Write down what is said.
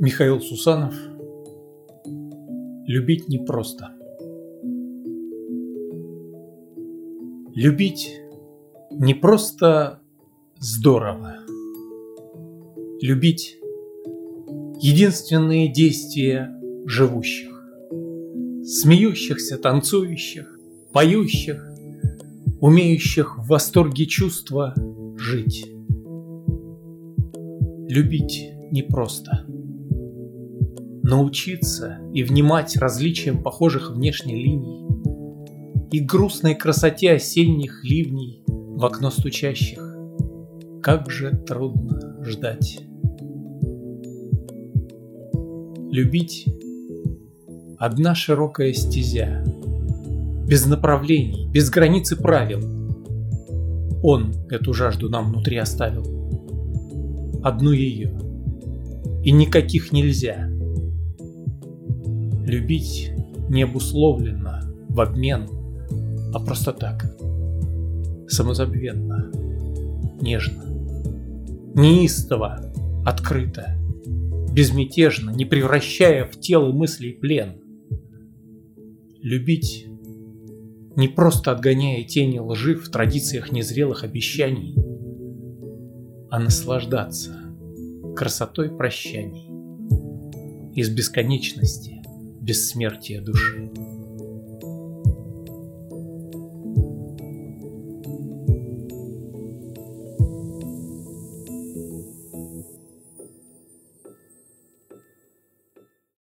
Михаил Сусанов. Любить непросто Любить не просто здорово Любить единственные действия живущих Смеющихся, танцующих, поющих Умеющих в восторге чувства жить Любить непросто. Научиться и внимать различиям похожих внешних линий И грустной красоте осенних ливней в окно стучащих. Как же трудно ждать. Любить — одна широкая стезя, Без направлений, без границы правил. Он эту жажду нам внутри оставил — одну ее. И никаких нельзя. Любить не обусловленно, в обмен, а просто так. Самозабвенно, нежно, неистово, открыто, безмятежно, не превращая в тело мыслей плен. Любить не просто отгоняя тени лжи в традициях незрелых обещаний, а наслаждаться красотой прощаний из бесконечности бессмертия души.